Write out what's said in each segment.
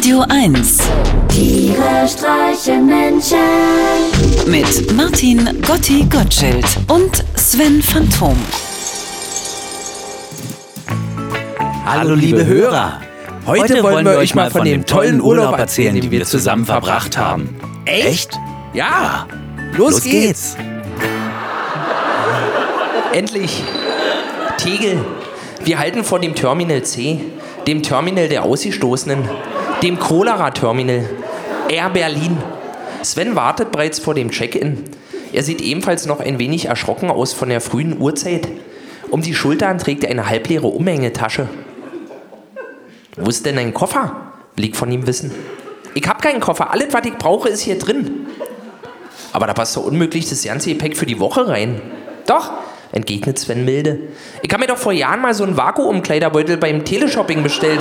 Radio 1 Tiere streichen Menschen. mit Martin Gotti Gottschild und Sven Phantom. Hallo liebe Hörer! Heute wollen wir euch mal von dem tollen Urlaub erzählen, den wir zusammen verbracht haben. Echt? Ja! Los geht's! Endlich! Tegel, wir halten vor dem Terminal C, dem Terminal der Ausgestoßenen, dem Cholera-Terminal, Air Berlin. Sven wartet bereits vor dem Check-in. Er sieht ebenfalls noch ein wenig erschrocken aus von der frühen Uhrzeit. Um die Schultern trägt er eine halbleere Umhängetasche. Wo ist denn dein Koffer? Liegt von ihm Wissen. Ich hab keinen Koffer. Alles, was ich brauche, ist hier drin. Aber da passt doch unmöglich das ganze Gepäck für die Woche rein. Doch, entgegnet Sven milde. Ich habe mir doch vor Jahren mal so einen Vakuumkleiderbeutel beim Teleshopping bestellt.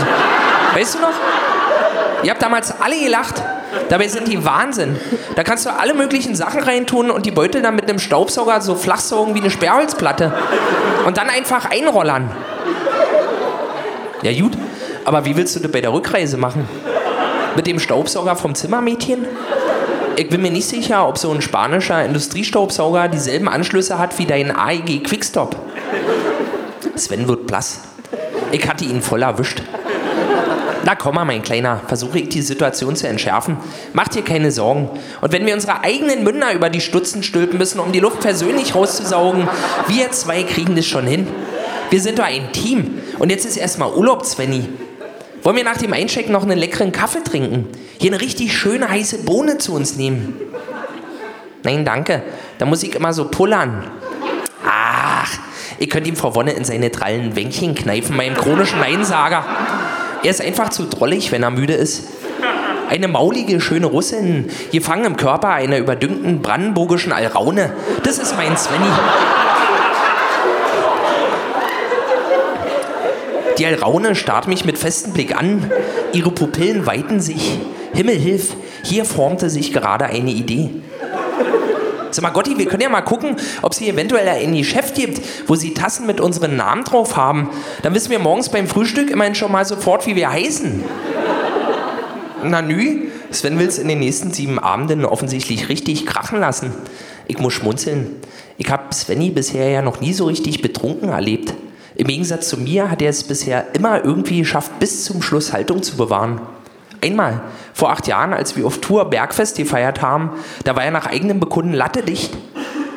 Weißt du noch? Ihr habt damals alle gelacht. Dabei sind die Wahnsinn. Da kannst du alle möglichen Sachen reintun und die Beutel dann mit einem Staubsauger so flach saugen wie eine Sperrholzplatte. Und dann einfach einrollern. Ja gut, aber wie willst du das bei der Rückreise machen? Mit dem Staubsauger vom Zimmermädchen? Ich bin mir nicht sicher, ob so ein spanischer Industriestaubsauger dieselben Anschlüsse hat wie dein AEG Quickstop. Sven wird blass. Ich hatte ihn voll erwischt. Na komm mal, mein Kleiner, versuche ich die Situation zu entschärfen. Mach dir keine Sorgen. Und wenn wir unsere eigenen Münder über die Stutzen stülpen müssen, um die Luft persönlich rauszusaugen, wir zwei kriegen das schon hin. Wir sind doch ein Team. Und jetzt ist erstmal Urlaub, Svenny. Wollen wir nach dem Einchecken noch einen leckeren Kaffee trinken? Hier eine richtig schöne heiße Bohne zu uns nehmen? Nein, danke. Da muss ich immer so pullern. Ach, ihr könnt ihm Frau Wonne in seine drallen Wänkchen kneifen, meinem chronischen Neinsager. Er ist einfach zu drollig, wenn er müde ist. Eine maulige, schöne Russin, gefangen im Körper einer überdüngten brandenburgischen Alraune. Das ist mein Svenny. Die Alraune starrt mich mit festem Blick an. Ihre Pupillen weiten sich. Himmel hilf, hier formte sich gerade eine Idee. Sag mal, Gotti, wir können ja mal gucken, ob es hier eventuell ein Geschäft gibt, wo sie Tassen mit unseren Namen drauf haben. Dann wissen wir morgens beim Frühstück immerhin schon mal sofort, wie wir heißen. Na nü, Sven will es in den nächsten sieben Abenden offensichtlich richtig krachen lassen. Ich muss schmunzeln. Ich habe Svenny bisher ja noch nie so richtig betrunken erlebt. Im Gegensatz zu mir hat er es bisher immer irgendwie geschafft, bis zum Schluss Haltung zu bewahren. Einmal, vor acht Jahren, als wir auf Tour Bergfest gefeiert haben, da war er nach eigenem Bekunden lattedicht.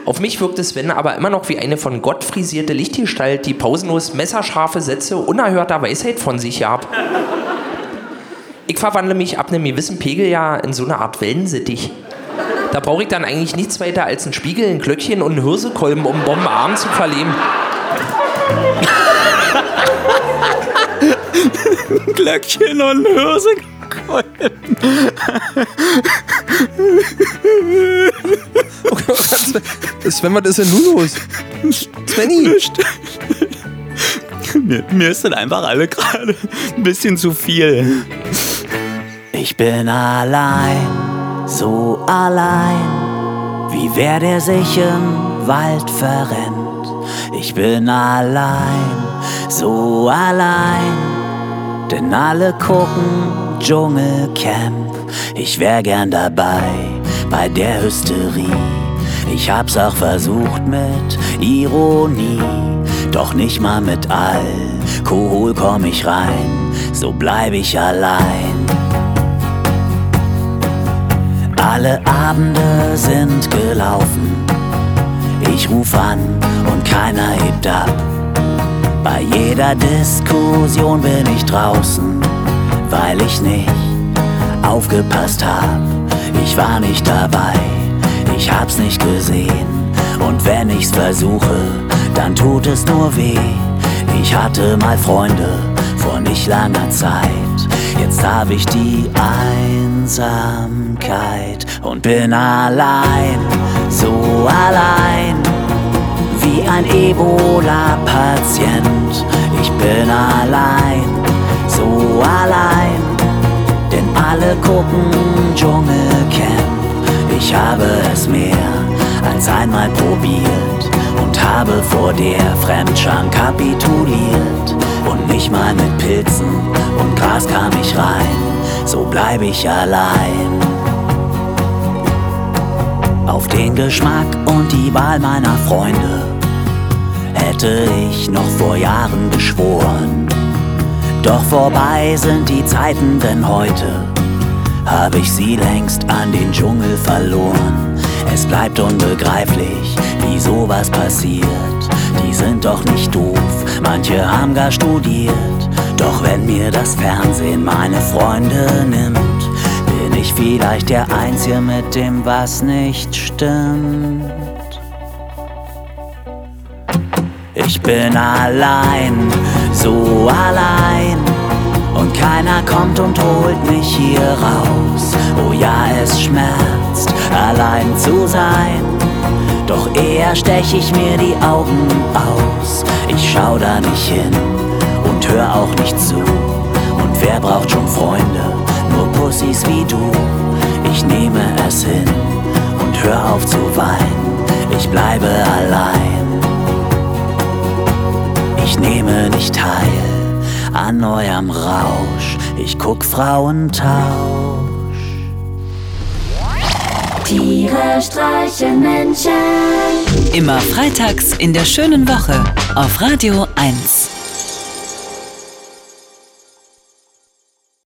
Auf mich wirkte Sven aber immer noch wie eine von Gott frisierte Lichtgestalt, die pausenlos messerscharfe Sätze unerhörter Weisheit von sich gab. Ich verwandle mich ab einem gewissen Pegel ja in so eine Art Wellensittich. Da brauche ich dann eigentlich nichts weiter als einen Spiegel, ein Glöckchen und einen Hirsekolben, um Bombenarm zu verleben. Glöckchen und Hörsekolben. Sven, was ist denn nun los? Svenny! Mir, mir ist das einfach alle gerade ein bisschen zu viel. Ich bin allein, so allein, wie wer der sich im Wald verrennt. Ich bin allein, so allein, denn alle gucken Dschungelcamp. Ich wär gern dabei bei der Hysterie. Ich hab's auch versucht mit Ironie, doch nicht mal mit Alkohol komm ich rein, so bleib ich allein. Alle Abende sind gelaufen, ich ruf an und keiner hebt ab. Bei jeder Diskussion bin ich draußen, weil ich nicht aufgepasst hab. Ich war nicht dabei, ich hab's nicht gesehen. Und wenn ich's versuche, dann tut es nur weh. Ich hatte mal Freunde vor nicht langer Zeit. Jetzt hab ich die Einsamkeit und bin allein, so allein wie ein Ebola-Patient. Gucken Dschungelcamp. Ich habe es mehr als einmal probiert und habe vor der Fremdscham kapituliert. Und nicht mal mit Pilzen und Gras kam ich rein. so bleib ich allein. Auf den Geschmack und die Wahl meiner Freunde hätte ich noch vor Jahren geschworen. Doch vorbei sind die Zeiten, denn heute hab ich sie längst an den Dschungel verloren. Es bleibt unbegreiflich, wie sowas passiert. Die sind doch nicht doof, manche haben gar studiert. Doch wenn mir das Fernsehen meine Freunde nimmt, bin ich vielleicht der Einzige mit dem, was nicht stimmt. Ich bin allein, keiner kommt und holt mich hier raus. Oh ja, es schmerzt, allein zu sein. Doch eher stech ich mir die Augen aus. Ich schau da nicht hin und hör auch nicht zu. Und wer braucht schon Freunde? Nur Pussys wie du. Ich nehme es hin und hör auf zu weinen. An eurem Rausch. Ich guck Frauentausch. Tiere streichen Menschen. Immer freitags in der schönen Woche auf Radio 1.